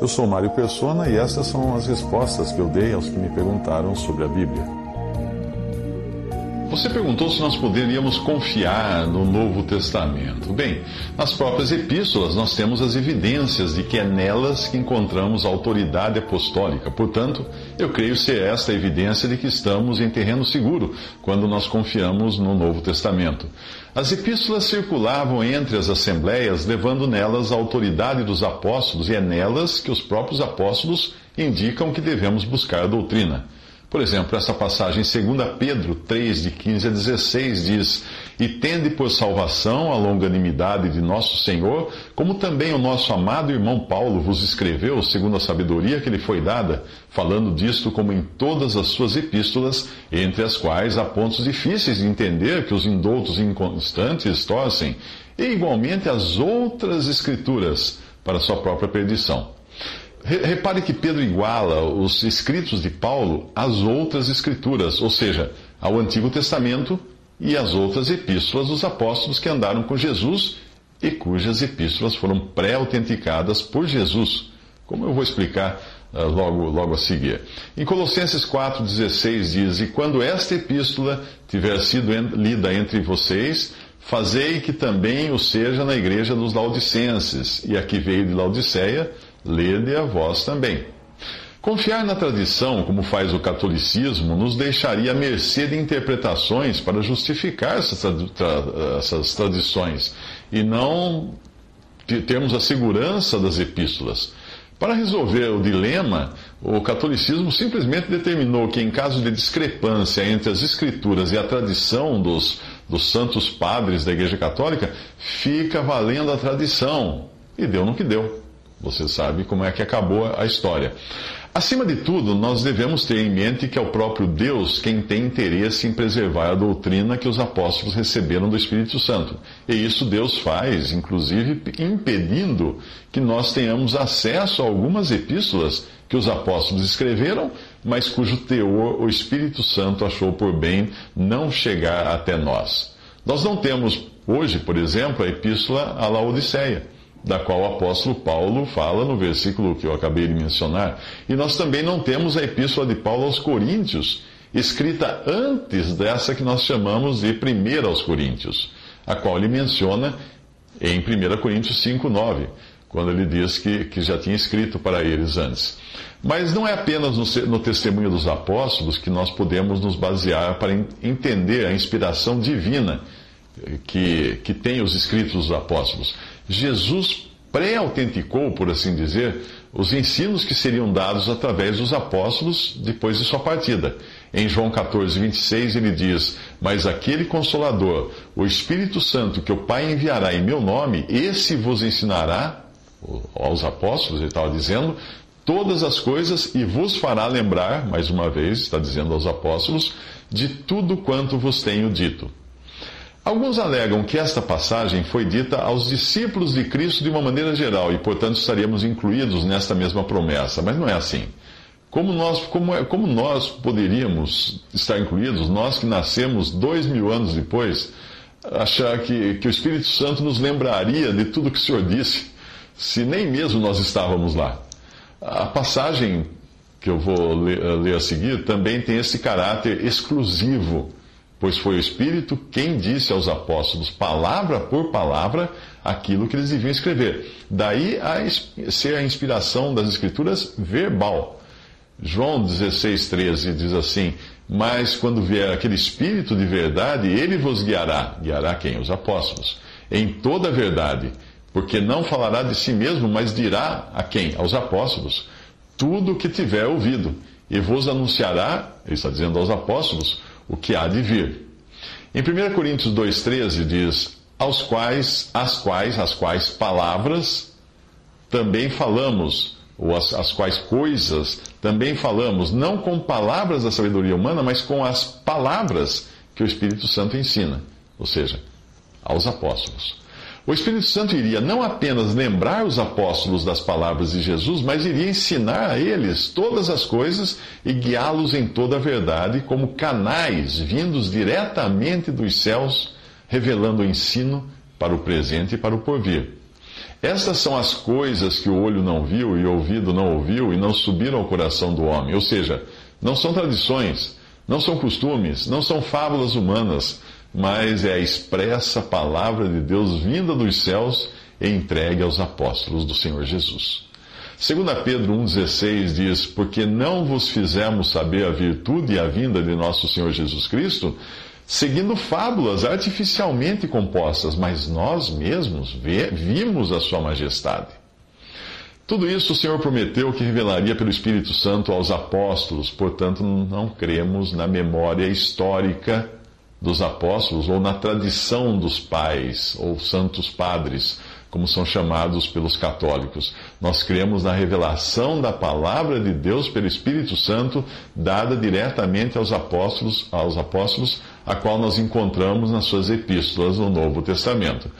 Eu sou Mário Persona e essas são as respostas que eu dei aos que me perguntaram sobre a Bíblia. Você perguntou se nós poderíamos confiar no Novo Testamento. Bem, nas próprias epístolas nós temos as evidências de que é nelas que encontramos a autoridade apostólica. Portanto, eu creio ser esta a evidência de que estamos em terreno seguro quando nós confiamos no Novo Testamento. As epístolas circulavam entre as assembleias, levando nelas a autoridade dos apóstolos, e é nelas que os próprios apóstolos indicam que devemos buscar a doutrina. Por exemplo, essa passagem em 2 Pedro 3, de 15 a 16, diz: E tende por salvação a longanimidade de nosso Senhor, como também o nosso amado irmão Paulo vos escreveu, segundo a sabedoria que lhe foi dada, falando disto como em todas as suas epístolas, entre as quais há pontos difíceis de entender que os indoutos inconstantes torcem, e igualmente as outras escrituras para sua própria perdição. Repare que Pedro iguala os escritos de Paulo às outras escrituras, ou seja, ao Antigo Testamento e às outras epístolas dos apóstolos que andaram com Jesus e cujas epístolas foram pré-autenticadas por Jesus, como eu vou explicar uh, logo, logo a seguir. Em Colossenses 4,16 diz: E quando esta epístola tiver sido lida entre vocês, fazei que também o seja na igreja dos Laodicenses, e aqui veio de Laodiceia lede a vós também. Confiar na tradição, como faz o catolicismo, nos deixaria à mercê de interpretações para justificar essas, tra essas tradições e não termos a segurança das epístolas. Para resolver o dilema, o catolicismo simplesmente determinou que, em caso de discrepância entre as escrituras e a tradição dos, dos santos padres da Igreja Católica, fica valendo a tradição. E deu no que deu. Você sabe como é que acabou a história. Acima de tudo, nós devemos ter em mente que é o próprio Deus quem tem interesse em preservar a doutrina que os apóstolos receberam do Espírito Santo. E isso Deus faz, inclusive impedindo que nós tenhamos acesso a algumas epístolas que os apóstolos escreveram, mas cujo teor o Espírito Santo achou por bem não chegar até nós. Nós não temos hoje, por exemplo, a epístola à Laodiceia da qual o apóstolo Paulo fala no versículo que eu acabei de mencionar. E nós também não temos a epístola de Paulo aos Coríntios, escrita antes dessa que nós chamamos de primeira aos Coríntios, a qual ele menciona em 1 Coríntios 5,9, quando ele diz que, que já tinha escrito para eles antes. Mas não é apenas no, no testemunho dos apóstolos que nós podemos nos basear para entender a inspiração divina que, que tem os escritos dos apóstolos. Jesus pré-autenticou, por assim dizer, os ensinos que seriam dados através dos apóstolos depois de sua partida. Em João 14, 26, ele diz: Mas aquele consolador, o Espírito Santo, que o Pai enviará em meu nome, esse vos ensinará, aos apóstolos, ele estava dizendo, todas as coisas e vos fará lembrar, mais uma vez, está dizendo aos apóstolos, de tudo quanto vos tenho dito. Alguns alegam que esta passagem foi dita aos discípulos de Cristo de uma maneira geral e, portanto, estaríamos incluídos nesta mesma promessa, mas não é assim. Como nós, como, é, como nós poderíamos estar incluídos, nós que nascemos dois mil anos depois, achar que, que o Espírito Santo nos lembraria de tudo que o Senhor disse, se nem mesmo nós estávamos lá? A passagem que eu vou ler, ler a seguir também tem esse caráter exclusivo pois foi o Espírito quem disse aos apóstolos, palavra por palavra, aquilo que eles deviam escrever. Daí a ser a inspiração das Escrituras verbal. João 16, 13 diz assim: Mas quando vier aquele Espírito de verdade, ele vos guiará. Guiará quem? Os apóstolos. Em toda a verdade. Porque não falará de si mesmo, mas dirá a quem? Aos apóstolos. Tudo o que tiver ouvido. E vos anunciará, ele está dizendo aos apóstolos, o que há de vir. Em 1 Coríntios 2,13 diz: aos quais, as quais, as quais palavras também falamos, ou as, as quais coisas também falamos, não com palavras da sabedoria humana, mas com as palavras que o Espírito Santo ensina, ou seja, aos apóstolos. O Espírito Santo iria não apenas lembrar os apóstolos das palavras de Jesus, mas iria ensinar a eles todas as coisas e guiá-los em toda a verdade, como canais vindos diretamente dos céus, revelando o ensino para o presente e para o porvir. Estas são as coisas que o olho não viu e o ouvido não ouviu e não subiram ao coração do homem. Ou seja, não são tradições, não são costumes, não são fábulas humanas mas é a expressa palavra de Deus vinda dos céus e entregue aos apóstolos do Senhor Jesus. 2 Pedro 1,16 diz: Porque não vos fizemos saber a virtude e a vinda de nosso Senhor Jesus Cristo, seguindo fábulas artificialmente compostas, mas nós mesmos vimos a Sua majestade. Tudo isso o Senhor prometeu que revelaria pelo Espírito Santo aos apóstolos, portanto, não cremos na memória histórica dos apóstolos ou na tradição dos pais ou santos padres, como são chamados pelos católicos. Nós cremos na revelação da palavra de Deus pelo Espírito Santo dada diretamente aos apóstolos, aos apóstolos, a qual nós encontramos nas suas epístolas no Novo Testamento.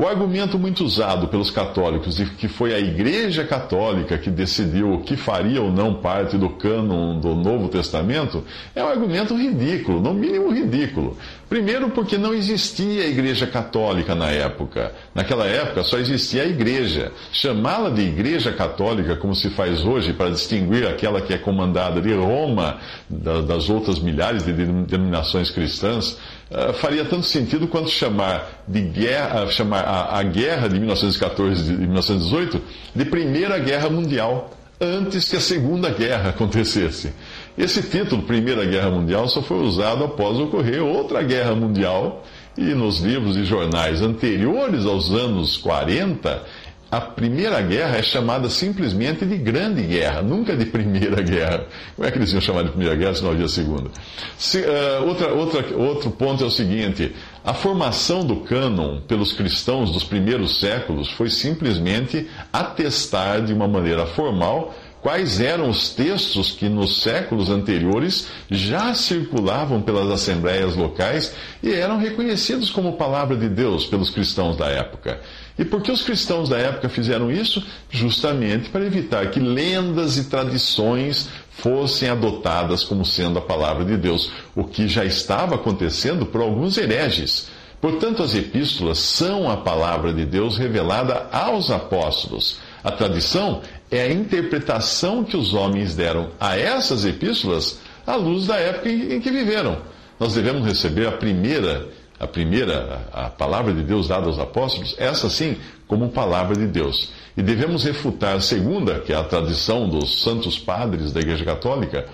O argumento muito usado pelos católicos de que foi a Igreja Católica que decidiu o que faria ou não parte do cânon do Novo Testamento é um argumento ridículo, no mínimo ridículo. Primeiro, porque não existia a Igreja Católica na época. Naquela época só existia a Igreja. Chamá-la de Igreja Católica, como se faz hoje, para distinguir aquela que é comandada de Roma das outras milhares de denominações cristãs, eh, faria tanto sentido quanto chamar de guerra, chamar a, a guerra de 1914 e 1918 de Primeira Guerra Mundial, antes que a Segunda Guerra acontecesse. Esse título, Primeira Guerra Mundial, só foi usado após ocorrer outra guerra mundial. E nos livros e jornais anteriores aos anos 40, a Primeira Guerra é chamada simplesmente de Grande Guerra, nunca de Primeira Guerra. Como é que eles iam chamar de Primeira Guerra se não havia Segunda? Se, uh, outra, outra, outro ponto é o seguinte: a formação do cânon pelos cristãos dos primeiros séculos foi simplesmente atestar de uma maneira formal quais eram os textos que nos séculos anteriores já circulavam pelas assembleias locais e eram reconhecidos como palavra de Deus pelos cristãos da época. E por que os cristãos da época fizeram isso? Justamente para evitar que lendas e tradições fossem adotadas como sendo a palavra de Deus, o que já estava acontecendo por alguns hereges. Portanto, as epístolas são a palavra de Deus revelada aos apóstolos. A tradição é a interpretação que os homens deram a essas epístolas à luz da época em que viveram. Nós devemos receber a primeira a primeira, a palavra de Deus dada aos apóstolos, essa sim, como palavra de Deus. E devemos refutar a segunda, que é a tradição dos santos padres da Igreja Católica,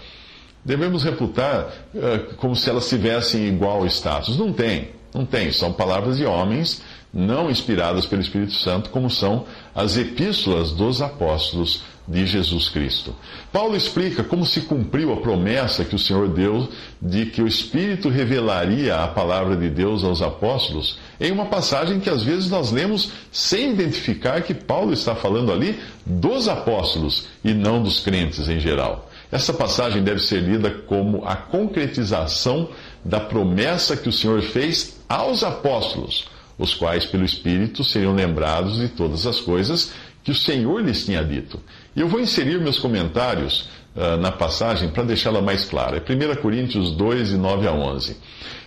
devemos refutar uh, como se elas tivessem igual status. Não tem, não tem. São palavras de homens não inspiradas pelo Espírito Santo, como são as epístolas dos apóstolos de Jesus Cristo. Paulo explica como se cumpriu a promessa que o Senhor deu de que o Espírito revelaria a palavra de Deus aos apóstolos, em uma passagem que às vezes nós lemos sem identificar que Paulo está falando ali dos apóstolos e não dos crentes em geral. Essa passagem deve ser lida como a concretização da promessa que o Senhor fez aos apóstolos os quais, pelo Espírito, seriam lembrados de todas as coisas que o Senhor lhes tinha dito. E eu vou inserir meus comentários uh, na passagem para deixá-la mais clara. É 1 Coríntios 2, de 9 a 11.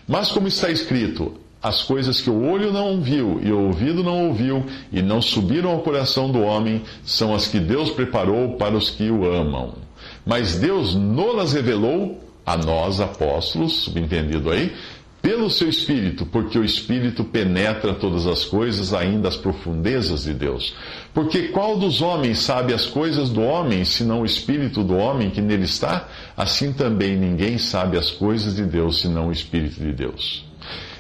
Mas, como está escrito, as coisas que o olho não viu e o ouvido não ouviu e não subiram ao coração do homem são as que Deus preparou para os que o amam. Mas Deus nolas revelou a nós, apóstolos, subentendido aí, pelo seu Espírito, porque o Espírito penetra todas as coisas, ainda as profundezas de Deus. Porque qual dos homens sabe as coisas do homem, senão o Espírito do homem que nele está? Assim também ninguém sabe as coisas de Deus, senão o Espírito de Deus.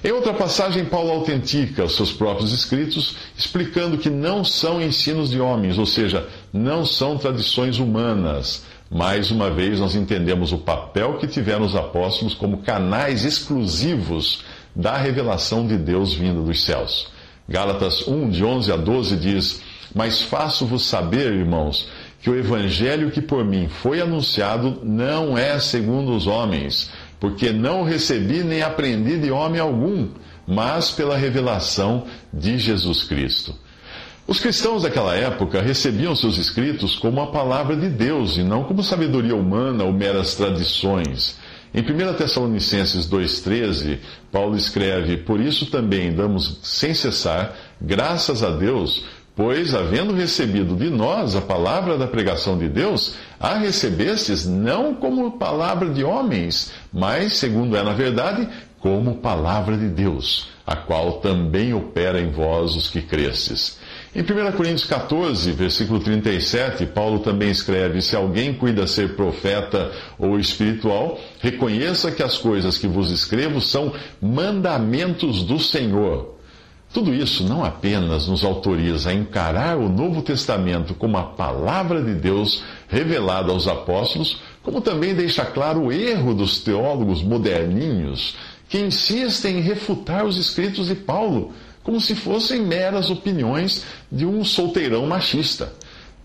Em outra passagem, Paulo autentica os seus próprios escritos, explicando que não são ensinos de homens, ou seja, não são tradições humanas mais uma vez, nós entendemos o papel que tiveram os apóstolos como canais exclusivos da revelação de Deus vinda dos céus. Gálatas 1, de 11 a 12 diz: Mas faço-vos saber, irmãos, que o evangelho que por mim foi anunciado não é segundo os homens, porque não recebi nem aprendi de homem algum, mas pela revelação de Jesus Cristo. Os cristãos daquela época recebiam seus escritos como a palavra de Deus e não como sabedoria humana ou meras tradições. Em 1 Tessalonicenses 2,13, Paulo escreve: Por isso também damos sem cessar graças a Deus Pois, havendo recebido de nós a palavra da pregação de Deus, a recebestes não como palavra de homens, mas, segundo é na verdade, como palavra de Deus, a qual também opera em vós os que cresces. Em 1 Coríntios 14, versículo 37, Paulo também escreve: Se alguém cuida ser profeta ou espiritual, reconheça que as coisas que vos escrevo são mandamentos do Senhor. Tudo isso não apenas nos autoriza a encarar o Novo Testamento como a palavra de Deus revelada aos apóstolos, como também deixa claro o erro dos teólogos moderninhos que insistem em refutar os escritos de Paulo, como se fossem meras opiniões de um solteirão machista.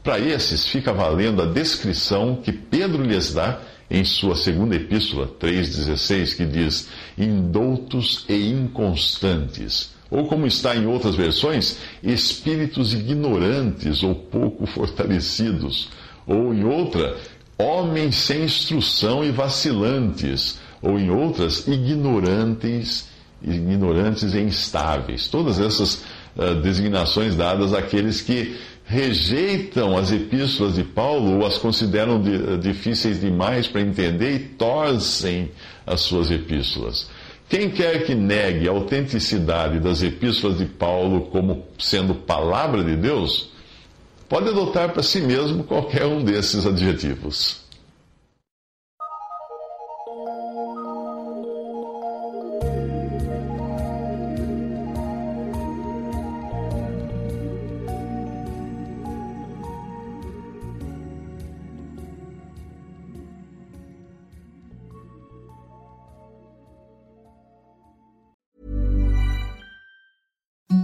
Para esses, fica valendo a descrição que Pedro lhes dá em sua segunda epístola, 3,16, que diz: indoutos e inconstantes ou como está em outras versões, espíritos ignorantes ou pouco fortalecidos. Ou em outra, homens sem instrução e vacilantes. Ou em outras, ignorantes, ignorantes e instáveis. Todas essas uh, designações dadas àqueles que rejeitam as epístolas de Paulo ou as consideram de, difíceis demais para entender e torcem as suas epístolas. Quem quer que negue a autenticidade das epístolas de Paulo como sendo palavra de Deus, pode adotar para si mesmo qualquer um desses adjetivos.